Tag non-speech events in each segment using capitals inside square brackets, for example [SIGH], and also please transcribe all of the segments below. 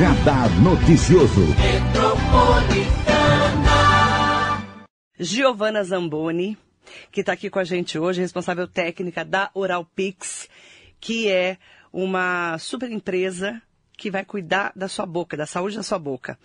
Radar Noticioso. Giovana Zamboni, que está aqui com a gente hoje, responsável técnica da Oral Pix, que é uma super empresa que vai cuidar da sua boca, da saúde da sua boca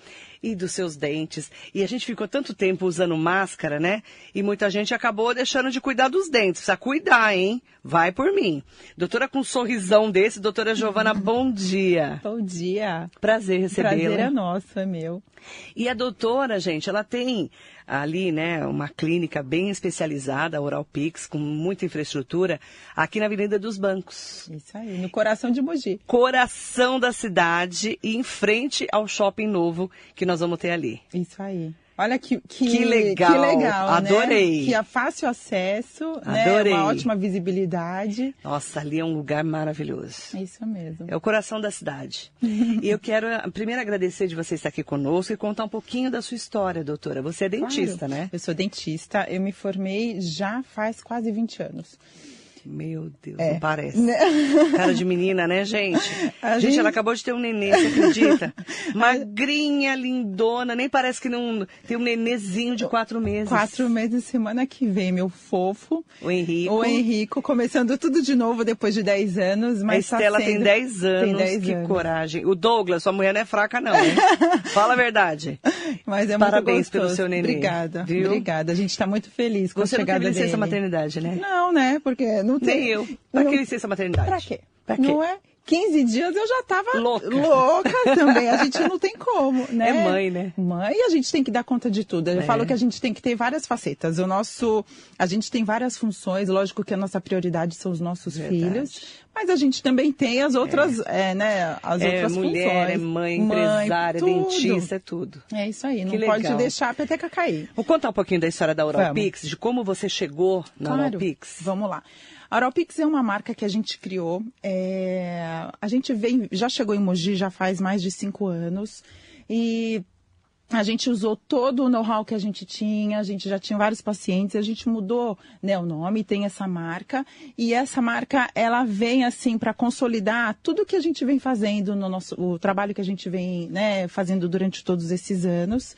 e dos seus dentes. E a gente ficou tanto tempo usando máscara, né? E muita gente acabou deixando de cuidar dos dentes. Precisa cuidar, hein? Vai por mim. Doutora com um sorrisão desse, doutora Giovana, [LAUGHS] bom dia. Bom dia. Prazer recebê-la. Prazer é nosso, é meu. E a doutora, gente, ela tem ali, né, uma clínica bem especializada, Oral Pix, com muita infraestrutura, aqui na Avenida dos Bancos. Isso aí, no coração de Mogi. Coração da cidade e em frente ao shopping novo que nós vamos ter ali. Isso aí. Olha que, que, que legal. Que legal né? Adorei. Né? Que é fácil acesso, Adorei. né? Uma ótima visibilidade. Nossa, ali é um lugar maravilhoso. É isso mesmo. É o coração da cidade. [LAUGHS] e eu quero primeiro agradecer de você estar aqui conosco e contar um pouquinho da sua história, doutora. Você é dentista, claro. né? Eu sou dentista. Eu me formei já faz quase 20 anos. Meu Deus, é. não parece. [LAUGHS] Cara de menina, né, gente? Gente, gente, ela acabou de ter um nenê, você acredita? [LAUGHS] Magrinha, lindona, nem parece que não tem um nenezinho de quatro meses. Quatro meses, semana que vem, meu fofo. O Henrico. O Henrico, começando tudo de novo depois de 10 anos. Mas a Estela tá sendo... tem 10 anos, tem 10 que anos. coragem. O Douglas, sua mulher não é fraca não, hein? [LAUGHS] Fala a verdade. Mas é Parabéns muito pelo seu nenê. Obrigada, viu? obrigada. A gente está muito feliz com Você a chegada não teve licença dele. maternidade, né? Não, né? Porque não tem... Nem eu. Pra não... que licença maternidade? Pra quê? Pra quê? Não é? 15 dias eu já tava louca. louca também. A gente não tem como, [LAUGHS] né? É mãe, né? Mãe, a gente tem que dar conta de tudo. Eu é. falo que a gente tem que ter várias facetas. O nosso, a gente tem várias funções. Lógico que a nossa prioridade são os nossos Verdade. filhos, mas a gente também tem as outras, é. É, né? As é, outras mulher, funções. É mãe, empresária, tudo. dentista, é tudo. É isso aí. Que não legal. pode deixar a peteca cair. Vou contar um pouquinho da história da Oral Pix, de como você chegou na claro. Oral Pix. Vamos lá. A Oralpix é uma marca que a gente criou. É... A gente vem, já chegou em Mogi já faz mais de cinco anos. E a gente usou todo o know-how que a gente tinha, a gente já tinha vários pacientes, a gente mudou né, o nome, tem essa marca, e essa marca ela vem assim para consolidar tudo que a gente vem fazendo no nosso o trabalho que a gente vem né, fazendo durante todos esses anos.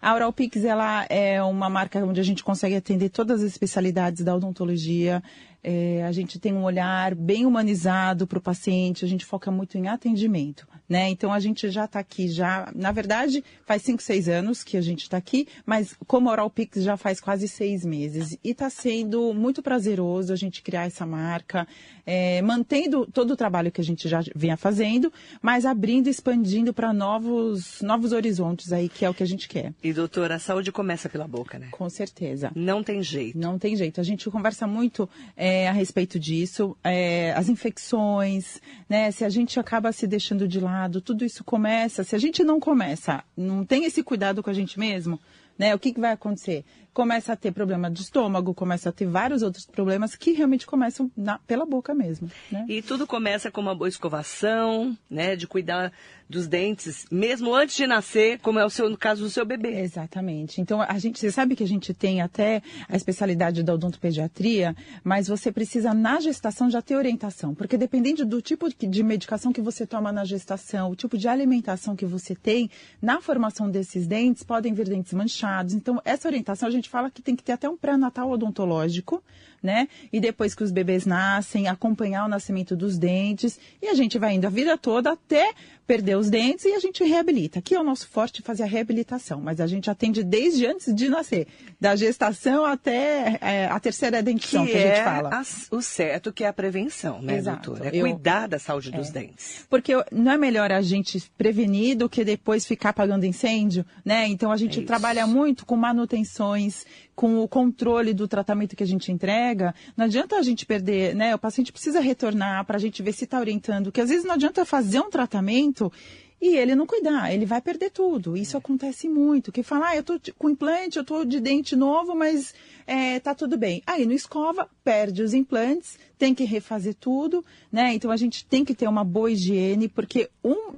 A Oralpix ela é uma marca onde a gente consegue atender todas as especialidades da odontologia. É, a gente tem um olhar bem humanizado para o paciente, a gente foca muito em atendimento. Né? Então a gente já está aqui já, na verdade, faz 5, 6 anos que a gente está aqui, mas como Oral Pix já faz quase seis meses. E está sendo muito prazeroso a gente criar essa marca, é, mantendo todo o trabalho que a gente já vinha fazendo, mas abrindo, expandindo para novos, novos horizontes aí, que é o que a gente quer. E doutora, a saúde começa pela boca, né? Com certeza. Não tem jeito. Não tem jeito. A gente conversa muito é, a respeito disso, é, as infecções, né? Se a gente acaba se deixando de lado, tudo isso começa. Se a gente não começa, não tem esse cuidado com a gente mesmo, né? O que, que vai acontecer? Começa a ter problema de estômago, começa a ter vários outros problemas que realmente começam na, pela boca mesmo. Né? E tudo começa com uma boa escovação, né? De cuidar dos dentes, mesmo antes de nascer, como é o seu, no caso do seu bebê. Exatamente. Então, a gente, você sabe que a gente tem até a especialidade da odontopediatria, mas você precisa, na gestação, já ter orientação. Porque dependendo do tipo de medicação que você toma na gestação, o tipo de alimentação que você tem, na formação desses dentes, podem vir dentes manchados. Então, essa orientação a gente fala que tem que ter até um pré-natal odontológico, né? E depois que os bebês nascem, acompanhar o nascimento dos dentes. E a gente vai indo a vida toda até perder os dentes e a gente reabilita. Aqui é o nosso forte fazer a reabilitação, mas a gente atende desde antes de nascer, da gestação até é, a terceira dentição que, que a gente é fala. A, o certo que é a prevenção, né, Exato. doutora? É Eu, cuidar da saúde é, dos dentes. Porque não é melhor a gente prevenir do que depois ficar apagando incêndio, né? Então a gente É trabalha muito com manutenções, com o controle do tratamento que a gente entrega. Não adianta a gente perder, né? O paciente precisa retornar para a gente ver se está orientando, que às vezes não adianta fazer um tratamento e ele não cuidar, ele vai perder tudo. Isso acontece muito. Que fala, ah, eu tô com implante, eu tô de dente novo, mas é, tá tudo bem. Aí não escova, perde os implantes, tem que refazer tudo, né? Então a gente tem que ter uma boa higiene, porque um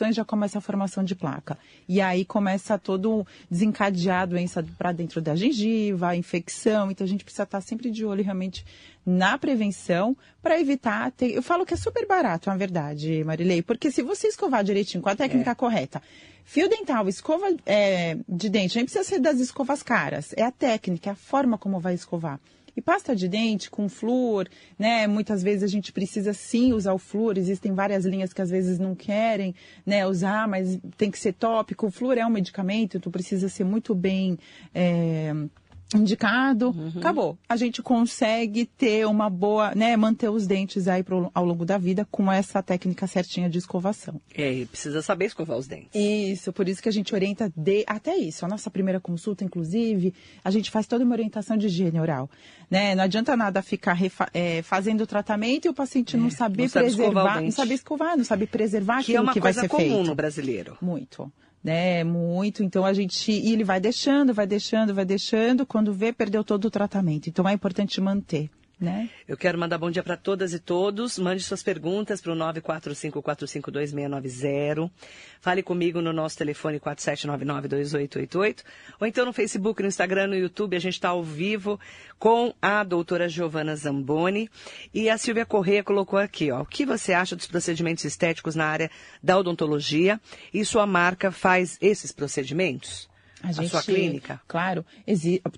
infecções, já começa a formação de placa. E aí começa todo desencadear a doença para dentro da gengiva, a infecção. Então a gente precisa estar sempre de olho realmente na prevenção para evitar ter... Eu falo que é super barato, na verdade, Marilei, porque se você escovar direitinho com a técnica é. correta, fio dental, escova é, de dente, nem precisa ser das escovas caras, é a técnica, é a forma como vai escovar. E pasta de dente com flúor, né? Muitas vezes a gente precisa sim usar o flúor. Existem várias linhas que às vezes não querem, né, usar, mas tem que ser tópico. O flúor é um medicamento, então precisa ser muito bem é, indicado, uhum. acabou. A gente consegue ter uma boa, né, manter os dentes aí pro, ao longo da vida com essa técnica certinha de escovação. É, precisa saber escovar os dentes. Isso, por isso que a gente orienta de, até isso. A nossa primeira consulta, inclusive, a gente faz toda uma orientação de higiene oral. Né? Não adianta nada ficar refa, é, fazendo o tratamento e o paciente não é, saber não preservar, não saber escovar, não saber preservar que é aquilo é que vai ser feito. Que é uma coisa comum no brasileiro. Muito né? Muito. Então a gente. E ele vai deixando, vai deixando, vai deixando. Quando vê, perdeu todo o tratamento. Então é importante manter. Né? Eu quero mandar bom dia para todas e todos. Mande suas perguntas para o 945452690. Fale comigo no nosso telefone 47992888. Ou então no Facebook, no Instagram, no YouTube. A gente está ao vivo com a doutora Giovana Zamboni. E a Silvia Correia colocou aqui, ó. O que você acha dos procedimentos estéticos na área da odontologia? E sua marca faz esses procedimentos? A, gente, a sua clínica? Claro.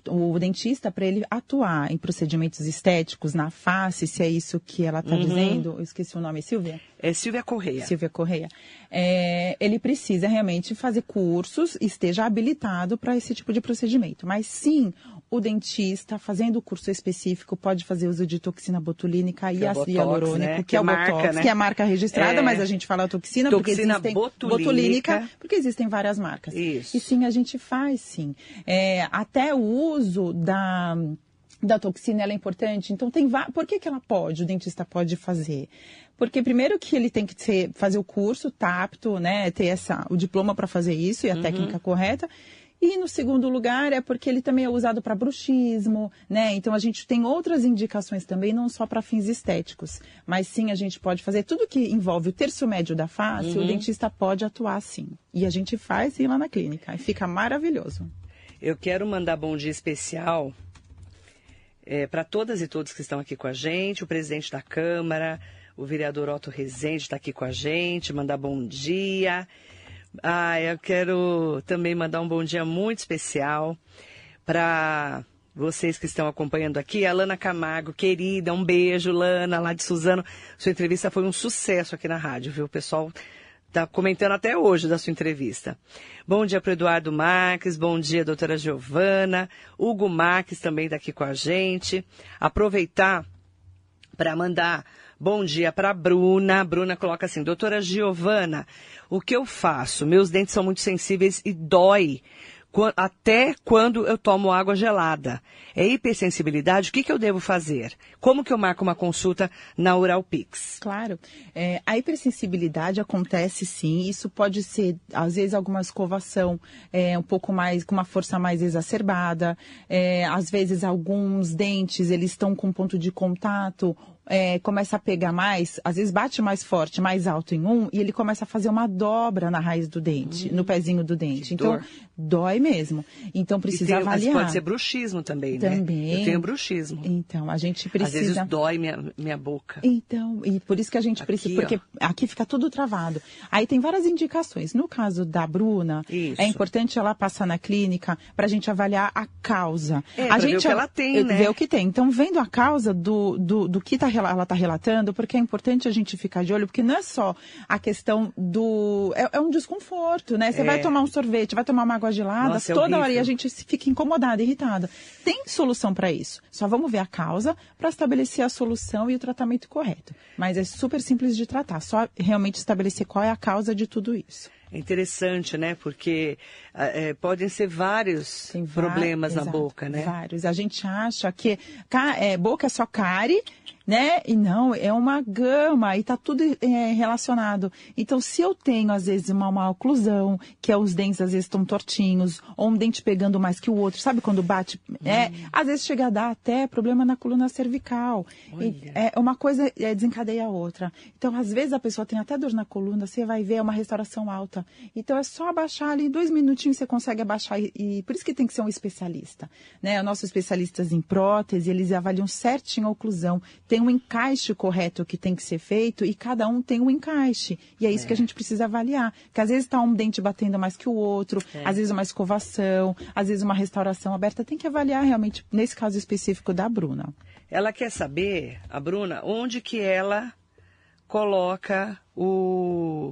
O dentista, para ele atuar em procedimentos estéticos na face, se é isso que ela está uhum. dizendo, eu esqueci o nome, Silvia? É Silvia Correia. Silvia Correia. É, ele precisa realmente fazer cursos, esteja habilitado para esse tipo de procedimento. Mas sim, o dentista, fazendo o curso específico, pode fazer uso de toxina botulínica e ácido é hialurônico, né? que, que, é o marca, Botox, né? que é a marca registrada, é... mas a gente fala toxina, toxina porque existem botulínica. botulínica. porque existem várias marcas. Isso. E sim, a gente faz sim. É, até o uso da da toxina ela é importante. Então tem por que, que ela pode, o dentista pode fazer? Porque primeiro que ele tem que ser, fazer o curso, tá apto, né, ter essa, o diploma para fazer isso e a uhum. técnica correta. E no segundo lugar é porque ele também é usado para bruxismo, né? Então a gente tem outras indicações também, não só para fins estéticos, mas sim a gente pode fazer tudo que envolve o terço médio da face, uhum. o dentista pode atuar sim. E a gente faz sim lá na clínica, e fica maravilhoso. Eu quero mandar bom dia especial é, para todas e todos que estão aqui com a gente, o presidente da Câmara, o vereador Otto Rezende está aqui com a gente, mandar bom dia. Ah, eu quero também mandar um bom dia muito especial para vocês que estão acompanhando aqui. A Lana Camargo, querida, um beijo, Lana, lá de Suzano. Sua entrevista foi um sucesso aqui na rádio, viu? O pessoal está comentando até hoje da sua entrevista. Bom dia para Eduardo Marques, bom dia, doutora Giovana. Hugo Marques também está aqui com a gente. Aproveitar para mandar bom dia para Bruna. A Bruna coloca assim, doutora Giovana, o que eu faço? Meus dentes são muito sensíveis e dói até quando eu tomo água gelada. É hipersensibilidade? O que, que eu devo fazer? Como que eu marco uma consulta na Uralpix? Claro. É, a hipersensibilidade acontece sim. Isso pode ser, às vezes, alguma escovação é, um pouco mais, com uma força mais exacerbada. É, às vezes, alguns dentes, eles estão com ponto de contato é, começa a pegar mais, às vezes bate mais forte, mais alto em um, e ele começa a fazer uma dobra na raiz do dente, uhum. no pezinho do dente. Então, dor. dói mesmo. Então, precisa tem, avaliar. Mas pode ser bruxismo também, né? Também. Eu tenho bruxismo. Então, a gente precisa... Às vezes dói minha, minha boca. Então, e por isso que a gente aqui, precisa... Porque ó. aqui fica tudo travado. Aí tem várias indicações. No caso da Bruna, isso. é importante ela passar na clínica para a gente avaliar a causa. É, a gente ver o que ela tem, né? Ver o que tem. Então, vendo a causa do, do, do que está ela está relatando, porque é importante a gente ficar de olho, porque não é só a questão do. É, é um desconforto, né? Você é. vai tomar um sorvete, vai tomar uma água gelada, Nossa, é toda hora e a gente fica incomodada, irritada. Tem solução para isso. Só vamos ver a causa para estabelecer a solução e o tratamento correto. Mas é super simples de tratar, só realmente estabelecer qual é a causa de tudo isso. É interessante, né? Porque é, podem ser vários problemas na boca, né? Vários. A gente acha que é, boca é só cárie né? E não, é uma gama e tá tudo é, relacionado. Então, se eu tenho, às vezes, uma, uma oclusão, que é os dentes, às vezes, estão tortinhos, ou um dente pegando mais que o outro, sabe quando bate? É, às vezes chega a dar até problema na coluna cervical. E, é, uma coisa é, desencadeia a outra. Então, às vezes, a pessoa tem até dor na coluna, você vai ver, é uma restauração alta. Então, é só abaixar ali, dois minutinhos você consegue abaixar. E, e por isso que tem que ser um especialista. Né? Os nossos especialistas em prótese, eles avaliam certinho a oclusão tem um encaixe correto que tem que ser feito e cada um tem um encaixe. E é isso é. que a gente precisa avaliar. Que às vezes está um dente batendo mais que o outro, é. às vezes uma escovação, às vezes uma restauração aberta. Tem que avaliar realmente, nesse caso específico da Bruna. Ela quer saber, a Bruna, onde que ela coloca o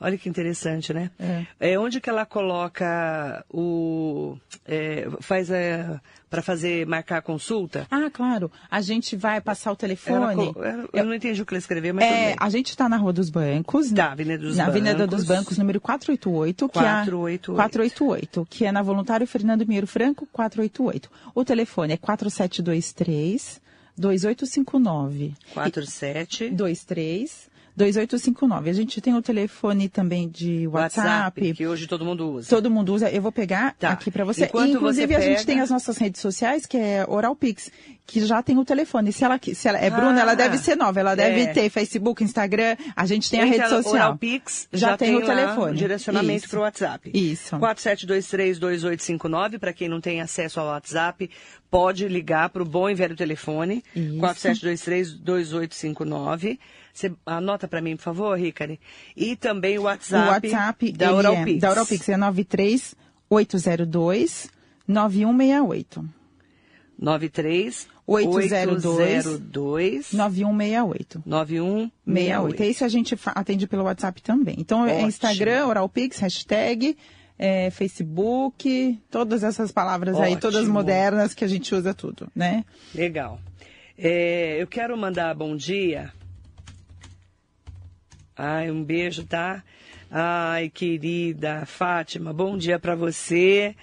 Olha que interessante, né? É. é onde que ela coloca o. É, faz é, para fazer marcar a consulta? Ah, claro. A gente vai passar o telefone. Ela, eu não entendi o que ela escreveu, mas. É, a gente está na Rua dos Bancos. Da Avenida dos na Bancos. Avenida dos Bancos, número 488. 488. Que é, 488, que é na Voluntário Fernando Pinheiro Franco, 488. O telefone é 4723 2859. 4723 2859. A gente tem o telefone também de WhatsApp, WhatsApp. que hoje todo mundo usa. Todo mundo usa. Eu vou pegar tá. aqui para você. Enquanto Inclusive, você pega... a gente tem as nossas redes sociais, que é OralPix, que já tem o telefone. Se ela, se ela é ah, Bruna, ela deve ser nova. Ela deve é. ter Facebook, Instagram. A gente tem a rede social. OralPix já, já tem, tem o telefone. direcionamento para o WhatsApp. Isso. 47232859, para quem não tem acesso ao WhatsApp, pode ligar para o bom e velho telefone. Isso. 47232859. Você anota para mim, por favor, Ricari. E também o WhatsApp, o WhatsApp da Oralpix. É, da Oralpix é 93802 9168. 93 802 9168. 9168. Esse a gente atende pelo WhatsApp também. Então é Ótimo. é Instagram, Oralpix, hashtag, é, Facebook, todas essas palavras Ótimo. aí, todas modernas que a gente usa tudo, né? Legal. É, eu quero mandar bom dia Ai, um beijo, tá? Ai, querida Fátima, bom dia para você.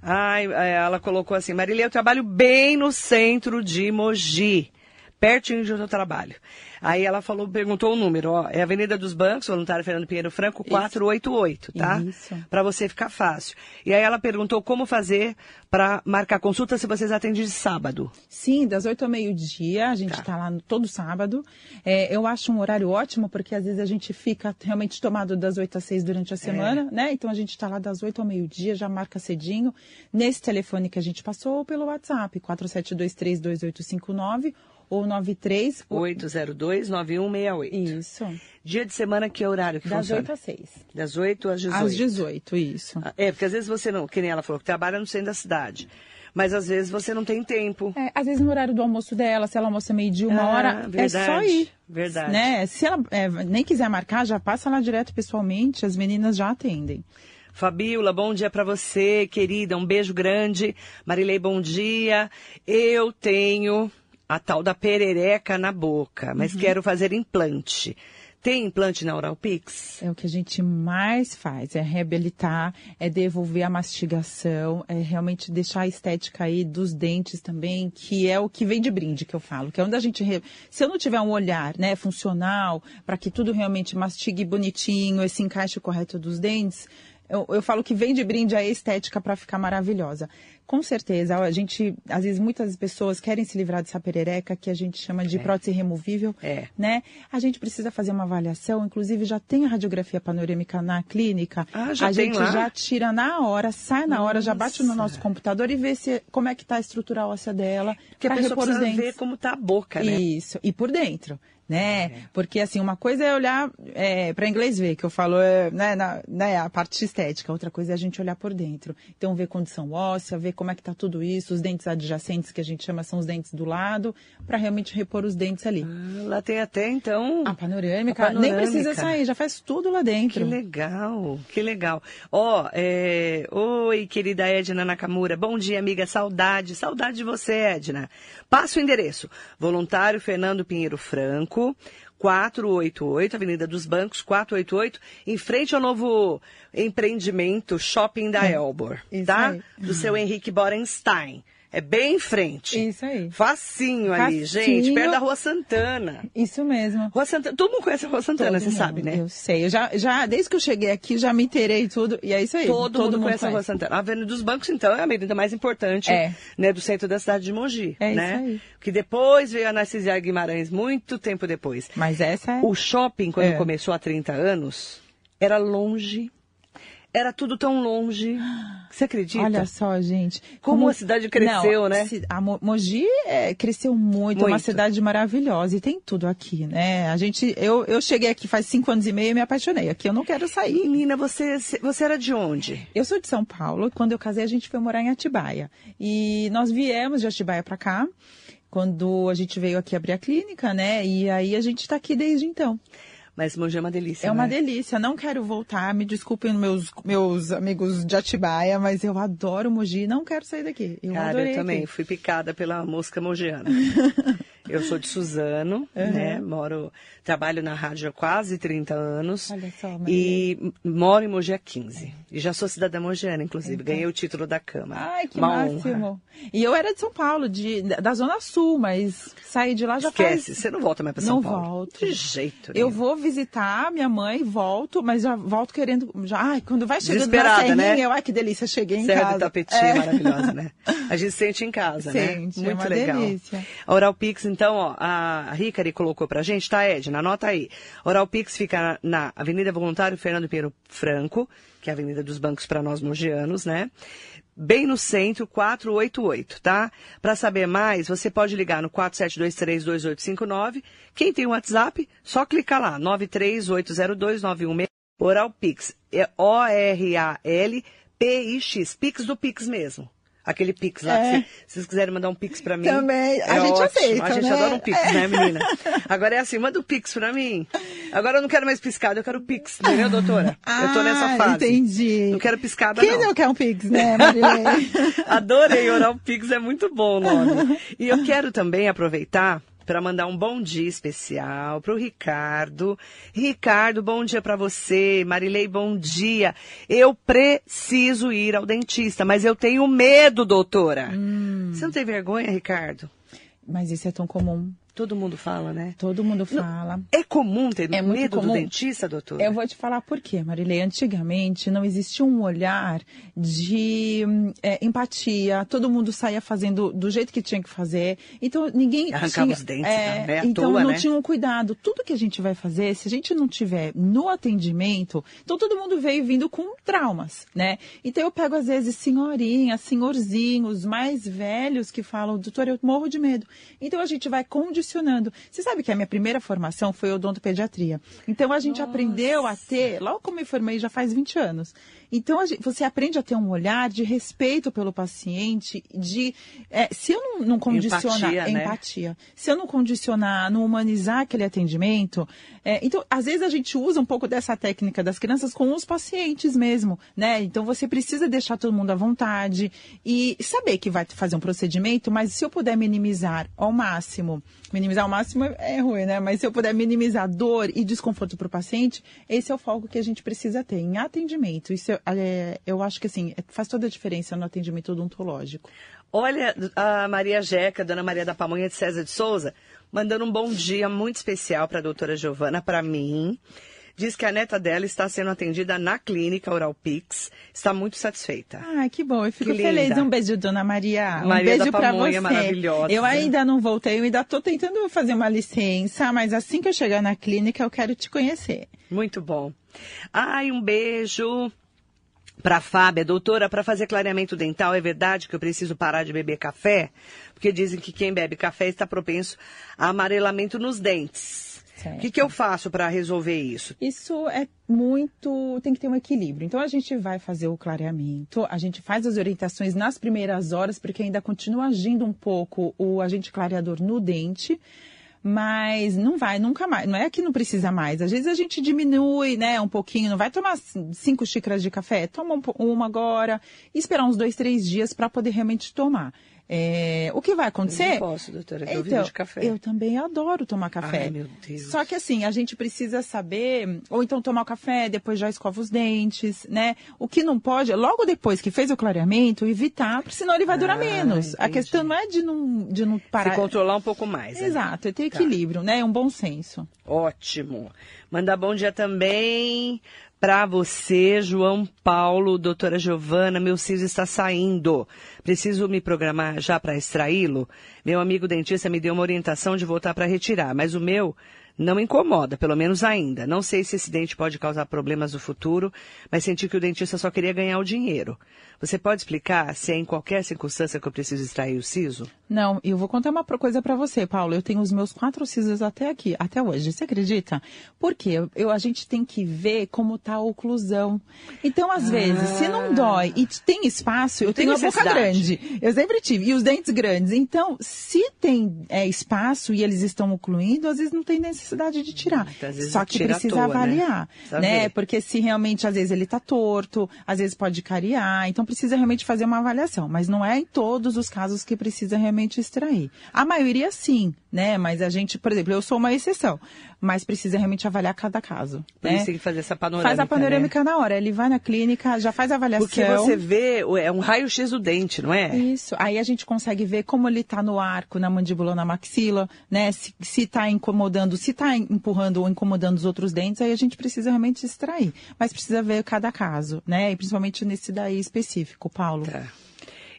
Ai, ela colocou assim, Marília, eu trabalho bem no centro de Mogi, pertinho de onde eu trabalho. Aí ela falou, perguntou o número, ó, é Avenida dos Bancos, voluntário Fernando Pinheiro Franco, 488, tá? Isso. Para você ficar fácil. E aí ela perguntou como fazer para marcar consulta se vocês atendem de sábado. Sim, das 8 ao meio-dia, a gente está tá lá no, todo sábado. É, eu acho um horário ótimo, porque às vezes a gente fica realmente tomado das 8 às 6 durante a semana, é. né? Então a gente está lá das 8 ao meio-dia, já marca cedinho, nesse telefone que a gente passou ou pelo WhatsApp, 47232859 ou 93 802 9168. Isso. Dia de semana que horário que das funciona? Das 8 às 6. Das 8 às 18. Às 18, isso. Ah, é, porque às vezes você não, que nem ela falou, que trabalha no centro da cidade. Mas às vezes você não tem tempo. É, às vezes no horário do almoço dela, se ela almoça meio dia, uma ah, hora, verdade, é só ir. Verdade. Né? Se ela é, nem quiser marcar, já passa lá direto pessoalmente, as meninas já atendem. Fabiola, bom dia para você, querida. Um beijo grande. Marilei, bom dia. Eu tenho a tal da perereca na boca, mas uhum. quero fazer implante. Tem implante na Oral Pix? É o que a gente mais faz, é reabilitar, é devolver a mastigação, é realmente deixar a estética aí dos dentes também, que é o que vem de brinde que eu falo, que é onde a gente, re... se eu não tiver um olhar, né, funcional, para que tudo realmente mastigue bonitinho, esse encaixe correto dos dentes, eu, eu, falo que vem de brinde a estética para ficar maravilhosa. Com certeza, a gente, às vezes, muitas pessoas querem se livrar dessa perereca que a gente chama de é. prótese removível, é. né? A gente precisa fazer uma avaliação, inclusive já tem a radiografia panorâmica na clínica. Ah, já a gente lá? já tira na hora, sai na Nossa. hora, já bate no nosso computador e vê se como é que está a estrutura óssea dela. Porque a pessoa precisa ver como está a boca, né? Isso, e por dentro né? É. Porque assim, uma coisa é olhar é, para inglês ver, que eu falo, é, né, na, né, a parte estética, outra coisa é a gente olhar por dentro. Então, ver condição óssea, ver como é que tá tudo isso, os dentes adjacentes, que a gente chama são os dentes do lado, para realmente repor os dentes ali. Ah, lá tem até, então... A panorâmica, a panorâmica, nem precisa sair, já faz tudo lá dentro. Que legal, que legal. Ó, oh, é... oi, querida Edna Nakamura, bom dia, amiga, saudade, saudade de você, Edna. Passa o endereço, voluntário Fernando Pinheiro Franco, Franco, 488, Avenida dos Bancos, 488, em frente ao novo empreendimento Shopping da é, Elbor, tá? Do seu Henrique Borenstein. É bem em frente. Isso aí. Facinho ali, Facinho. gente, perto da Rua Santana. Isso mesmo. Rua Santana, todo mundo conhece a Rua Santana, Todo você sabe, mundo, né? Eu sei. Eu já, já, desde que eu cheguei aqui, já me inteirei tudo. E é isso aí. Todo, mundo, conhece a Rua Santana. A Avenida dos Bancos, então, é a avenida mais importante É. né, do centro da cidade de Mogi. É né? isso aí. Que depois veio a Narcisia Guimarães, muito tempo depois. Mas essa é. O shopping, quando É. começou há 30 anos, era longe. Era tudo tão longe. Você acredita? Olha só, gente. Como a cidade cresceu, Não, né? A Mo- Mogi é, cresceu muito, é uma Muito. cidade maravilhosa e tem tudo aqui, né? A gente, eu, eu cheguei aqui faz cinco anos e meio e me apaixonei. Aqui eu não quero sair. Menina, você, você era de onde? Eu sou de São Paulo. Quando eu casei, a gente foi morar em Atibaia. E nós viemos de Atibaia para cá. Quando a gente veio aqui abrir a clínica, né? E aí a gente está aqui desde então. Mas Mogi é uma delícia, É uma né? delícia. Não quero voltar. Me desculpem meus, meus amigos de Atibaia, mas eu adoro Mogi. Não quero sair daqui. Eu Cara, adorei eu também aqui. fui picada pela mosca mogiana. [LAUGHS] eu sou de Suzano, né? Moro, trabalho na rádio há quase 30 anos. Olha só, E m- moro em Mogi há 15. E já sou cidadã mogiana, inclusive. Ganhei o título da Câmara. Então. Ai, que Uma máximo. honra. E eu era de São Paulo, de, da Zona Sul, mas saí de lá já Esquece, faz... você não volta mais pra São Não Paulo. volto. De jeito Eu nenhum. vou visitar minha mãe, volto, mas já volto querendo. Já, ai, quando vai chegando na Desesperada, serrinha, né? eu, ai, que delícia, cheguei em Serra casa. do Tapeti É. é maravilhosa, né? A gente sente em casa, [LAUGHS] Sente, é né? Muito uma legal. delícia. A Oral Pix, então, ó, a Ricari colocou pra gente, tá, Edna? Anota aí. Oral Pix fica na Avenida Voluntário Fernando Pinheiro Franco, que é a Avenida dos Bancos para nós mogianos, né? Bem no centro, 488, tá? Para saber mais, você pode ligar no 47232859. Quem tem o WhatsApp, só clicar lá, 938029166. Oral Pix, é O-R-A-L-P-I-X, Pix do Pix mesmo. Aquele Pix lá, É. que se, se vocês quiserem mandar um Pix pra mim. Também, a é gente ótimo. aceita, A gente né? adora um Pix, né, [LAUGHS] menina? Agora é assim, manda o Pix pra mim. Agora eu não quero mais piscada, eu quero Pix, entendeu, doutora? eu tô nessa Ah, fase. entendi. Não quero piscada, Quem não. não quer um Pix, né, Marilene? [LAUGHS] Adorei, Oral Pix é muito bom o nome. E eu quero também aproveitar para mandar um bom dia especial para o Ricardo. Ricardo, bom dia para você. Marilei, bom dia. Eu preciso ir ao dentista, mas eu tenho medo, doutora. Hum. Você não tem vergonha, Ricardo? Mas isso é tão comum. Todo mundo fala, né? Todo mundo fala. É comum ter É medo comum. do dentista, doutora? Eu vou te falar por quê, Marilei. Antigamente não existia um olhar de é, empatia. Todo mundo saía fazendo do jeito que tinha que fazer. Então ninguém Arrancava tinha, os dentes, é, né? À Então toa, não né? tinha um cuidado. Tudo que a gente vai fazer, se a gente não tiver no atendimento, então todo mundo veio vindo com traumas, né? Então eu pego às vezes senhorinhas, senhorzinhos mais velhos que falam, doutor, eu morro de medo. Então a gente vai condicionando. Você sabe que a minha primeira formação foi odontopediatria. Então a gente aprendeu a ter, logo como me formei já faz 20 anos. Então gente- você aprende a ter um olhar de respeito pelo paciente, de é, se eu não, não condicionar Empatia, né? empatia, se eu não condicionar, não humanizar aquele atendimento, é, então às vezes a gente usa um pouco dessa técnica das crianças com os pacientes mesmo, né? Então você precisa deixar todo mundo à vontade e saber que vai fazer um procedimento, mas se eu puder minimizar ao máximo, minimizar ao máximo é ruim, né? Mas se eu puder minimizar dor e desconforto para o paciente, esse é o foco que a gente precisa ter em atendimento. Isso é, é, eu acho que assim faz toda a diferença no atendimento odontológico. Olha, a Maria Jeca, Dona Maria da Pamonha de César de Souza, mandando um bom dia muito especial para a doutora Giovana, para mim. Diz que a neta dela está sendo atendida na clínica Oral Pix. Está muito satisfeita. Ai, que bom. Eu fico Que feliz. linda. Um beijo, dona Maria. Um Maria beijo da pra Pamonha, você. maravilhosa. Eu ainda não voltei, eu ainda estou tentando fazer uma licença, mas assim que eu chegar na clínica, eu quero te conhecer. Muito bom. Ai, um beijo para Fábia, doutora, para fazer clareamento dental, é verdade que eu preciso parar de beber café? Porque dizem que quem bebe café está propenso a amarelamento nos dentes. O que, que eu faço para resolver isso? Isso é muito. tem que ter um equilíbrio. Então a gente vai fazer o clareamento, a gente faz as orientações nas primeiras horas, porque ainda continua agindo um pouco o agente clareador no dente. Mas não vai nunca mais. Não é que não precisa mais. Às vezes a gente diminui, né, um pouquinho. Não vai tomar cinco xícaras de café. Toma um uma agora. Esperar uns dois, três dias para poder realmente tomar. É, o que vai acontecer? Eu não posso, doutora, eu então, de café. Eu também adoro tomar café. Ai, meu Deus. Só que assim, a gente precisa saber, ou então tomar o café, depois já escova os dentes, né? O que não pode, logo depois que fez o clareamento, evitar, porque senão ele vai durar Ah, menos. A entendi. questão não é de não, de não parar. Se controlar um pouco mais. né? Exato, é ter Tá. equilíbrio, né? É um bom senso. Ótimo. Mandar bom dia também para você, João Paulo, doutora Giovana, meu siso está saindo. Preciso me programar já para extraí-lo? Meu amigo dentista me deu uma orientação de voltar para retirar, mas o meu não incomoda, pelo menos ainda. Não sei se esse dente pode causar problemas no futuro, mas senti que o dentista só queria ganhar o dinheiro. Você pode explicar se é em qualquer circunstância que eu preciso extrair o siso? Não, eu vou contar uma coisa pra você, Paulo. Eu tenho os meus quatro sisos até aqui, até hoje. Você acredita? Porque eu- a gente tem que ver como tá a oclusão. Então, às vezes, se não dói e tem espaço, eu Tem tenho a boca grande. Eu sempre tive. E os dentes grandes. Então, se tem é, espaço e eles estão ocluindo, às vezes não tem necessidade de tirar. Só que tira à precisa toa, né? avaliar, né? ver. Porque se realmente, às vezes, ele tá torto, às vezes pode cariar. Então, precisa realmente fazer uma avaliação. Mas não é em todos os casos que precisa realmente extrair. A maioria, sim, né? Mas a gente, por exemplo, eu sou uma exceção. Mas precisa realmente avaliar cada caso. Por né? isso tem que fazer essa panorâmica. Faz a né? panorâmica na hora. Ele vai na clínica, já faz a avaliação. Porque você vê, é um raio-x do dente, não é? Isso. Aí a gente consegue ver como ele está no arco, na mandíbula, na maxila, né? Se, se tá incomodando, se está empurrando ou incomodando os outros dentes, aí a gente precisa realmente extrair. Mas precisa ver cada caso, né? E principalmente nesse daí específico, Paulo. Tá.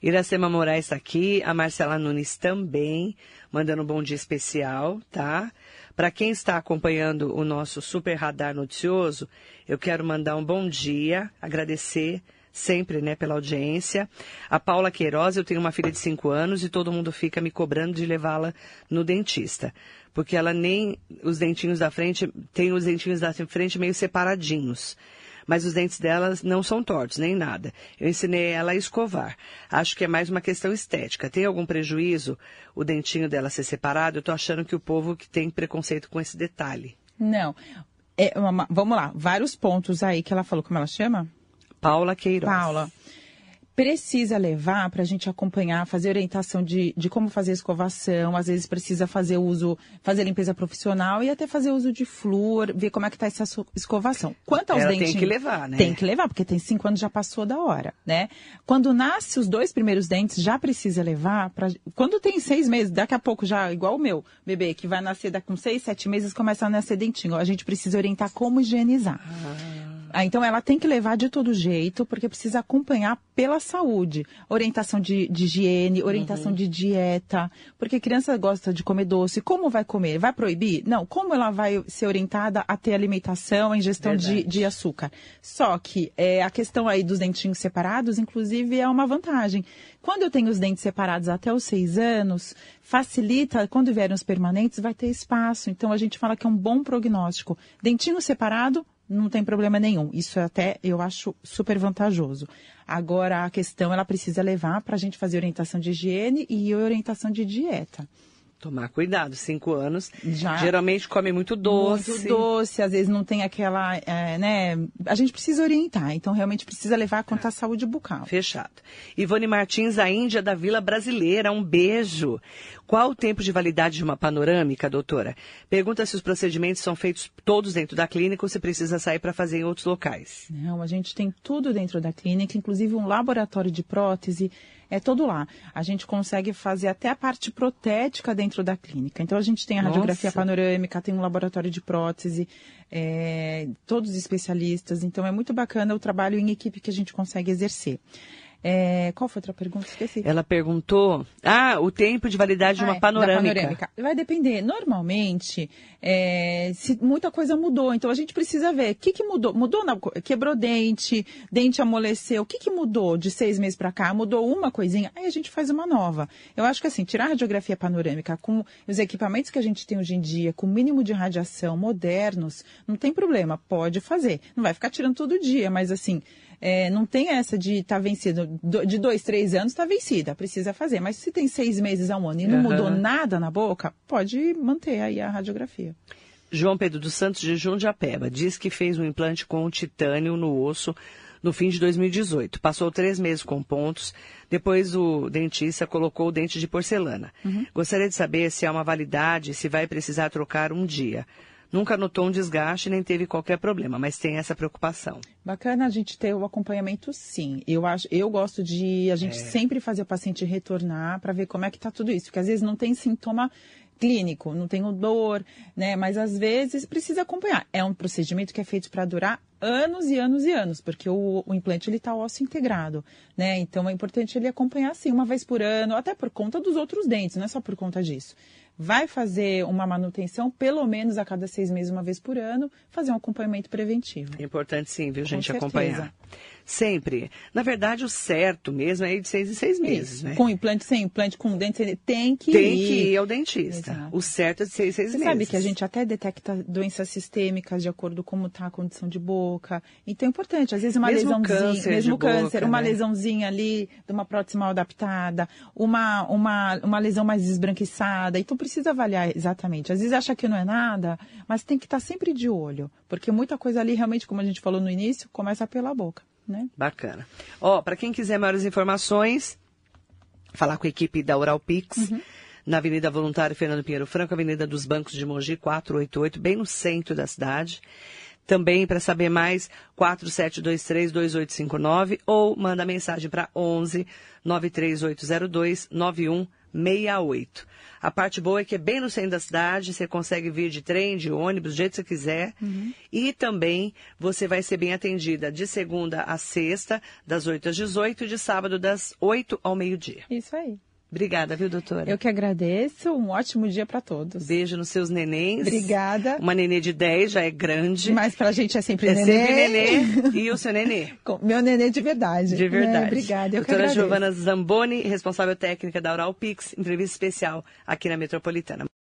Iracema Moraes está aqui, a Marcela Nunes também, mandando um bom dia especial, tá? Para quem está acompanhando o nosso super radar noticioso, eu quero mandar um bom dia, agradecer sempre, né, pela audiência. A Paula Queiroz, eu tenho uma filha de 5 anos e todo mundo fica me cobrando de levá-la no dentista. Porque ela nem, os dentinhos da frente, tem os dentinhos da frente meio separadinhos mas os dentes delas não são tortos, nem nada. Eu ensinei ela a escovar. Acho que é mais uma questão estética. Tem algum prejuízo o dentinho dela ser separado? Eu tô achando que o povo que tem preconceito com esse detalhe. Não. É vamos lá, vários pontos aí que ela falou. Como ela chama? Paula Queiroz. Paula. Precisa levar para a gente acompanhar, fazer orientação de, de como fazer escovação, às vezes precisa fazer uso, fazer limpeza profissional e até fazer uso de flúor, ver como é que tá essa escovação. Quanto aos Ela tem dentinhos. que levar, né? Tem que levar, porque tem cinco anos já passou da hora, né? Quando nasce os dois primeiros dentes, já precisa levar para. Quando tem seis meses, daqui a pouco já, igual o meu bebê, que vai nascer daqui com seis, sete meses, começa a nascer dentinho. A gente precisa orientar como higienizar. Ah, então ela tem que levar de todo jeito, porque precisa acompanhar pela saúde. Orientação de, de higiene, orientação Uhum. de dieta. Porque criança gosta de comer doce. Como vai comer? Vai proibir? Não. Como ela vai ser orientada a ter alimentação, a ingestão de, de açúcar? Só que é, a questão aí dos dentinhos separados, inclusive, é uma vantagem. Quando eu tenho os dentes separados até os seis anos, facilita, quando vierem os permanentes, vai ter espaço. Então a gente fala que é um bom prognóstico. Dentinho separado, não tem problema nenhum. Isso até eu acho super vantajoso. Agora a questão ela precisa levar para a gente fazer orientação de higiene e orientação de dieta. Tomar cuidado, cinco anos. Já. Geralmente come muito doce. Muito doce, às vezes não tem aquela, é, né? A gente precisa orientar, então realmente precisa levar quanto à saúde bucal. Fechado. Ivone Martins, da Índia da Vila Brasileira, um beijo. Qual o tempo de validade de uma panorâmica, doutora? Pergunta se os procedimentos são feitos todos dentro da clínica ou se precisa sair para fazer em outros locais. Não, a gente tem tudo dentro da clínica, inclusive um laboratório de prótese, é todo lá. A gente consegue fazer até a parte protética dentro da clínica. Então a gente tem a radiografia Nossa. panorâmica, tem um laboratório de prótese, é, todos especialistas. Então é muito bacana o trabalho em equipe que a gente consegue exercer. É, qual foi a outra pergunta? Esqueci. Ela perguntou, ah, o tempo de validade de Ah, uma é, panorâmica. panorâmica. Vai depender. Normalmente, é, se muita coisa mudou, então a gente precisa ver o que, que mudou. Mudou na, quebrou dente, dente amoleceu. O que, que mudou de seis meses para cá? Mudou uma coisinha, aí a gente faz uma nova. Eu acho que assim, tirar a radiografia panorâmica com os equipamentos que a gente tem hoje em dia, com o mínimo de radiação modernos, não tem problema, pode fazer. Não vai ficar tirando todo dia, mas assim, é, não tem essa de estar vencido, do- de dois, três anos está vencida, precisa fazer. Mas se tem seis meses a um ano e não Aham. mudou nada na boca, pode manter aí a radiografia. João Pedro dos Santos de Jundiapeba diz que fez um implante com titânio no osso no fim de 2018. Passou três meses com pontos, depois o dentista colocou o dente de porcelana. Uhum. Gostaria de saber se há uma validade, se vai precisar trocar um dia. Nunca notou um desgaste nem teve qualquer problema, mas tem essa preocupação. Bacana a gente ter o acompanhamento, sim. Eu acho, eu gosto de a gente sempre fazer o paciente retornar para ver como é que está tudo isso, porque às vezes não tem sintoma clínico, não tem dor, né? Mas às vezes precisa acompanhar. É um procedimento que é feito para durar anos e anos e anos, porque o, o implante ele está ósseo integrado, né? Então é importante ele acompanhar assim uma vez por ano, até por conta dos outros dentes, não é só por conta disso. Vai fazer uma manutenção pelo menos a cada seis meses, uma vez por ano, fazer um acompanhamento preventivo. É importante sim, viu, Com gente, certeza. acompanhar. Sempre. Na verdade, o certo mesmo é ir de seis em seis meses, Isso. né? Com implante, sem implante, com dente, sem- tem que Tem ir. que ir ao dentista. Exato. O certo é de seis em seis Você meses. sabe que a gente até detecta doenças sistêmicas de acordo com como está a condição de boca. Então é importante. Às vezes uma Mesmo lesãozinha, câncer mesmo de boca, câncer, uma né? lesãozinha ali de uma prótese mal adaptada, uma, uma, uma lesão mais esbranquiçada. Então precisa avaliar exatamente. Às vezes acha que não é nada, mas tem que estar sempre de olho. Porque muita coisa ali, realmente, como a gente falou no início, começa pela boca. Né? Bacana. Ó, para quem quiser maiores informações, falar com a equipe da Oral Pix, na Avenida Voluntário Fernando Pinheiro Franco, Avenida dos Bancos de Mogi, 488, bem no centro da cidade. Também, para saber mais, 4723-2859 ou manda mensagem para 11 93802 9168. A parte boa é que é bem no centro da cidade, você consegue vir de trem, de ônibus, do jeito que você quiser. E também você vai ser bem atendida de segunda a sexta, das 8 às 18 e de sábado das 8 ao meio-dia. Isso aí. Obrigada, viu, doutora? Eu que agradeço. Um ótimo dia para todos. Beijo nos seus nenéns. Obrigada. Uma nenê de 10 já é grande. Mas pra gente é sempre é nenê. sempre nenê. [LAUGHS] E o seu nenê. Meu nenê de verdade. De verdade. É, obrigada. Eu Doutora. Giovana Zamboni, responsável técnica da Oral Pix, entrevista especial aqui na Metropolitana.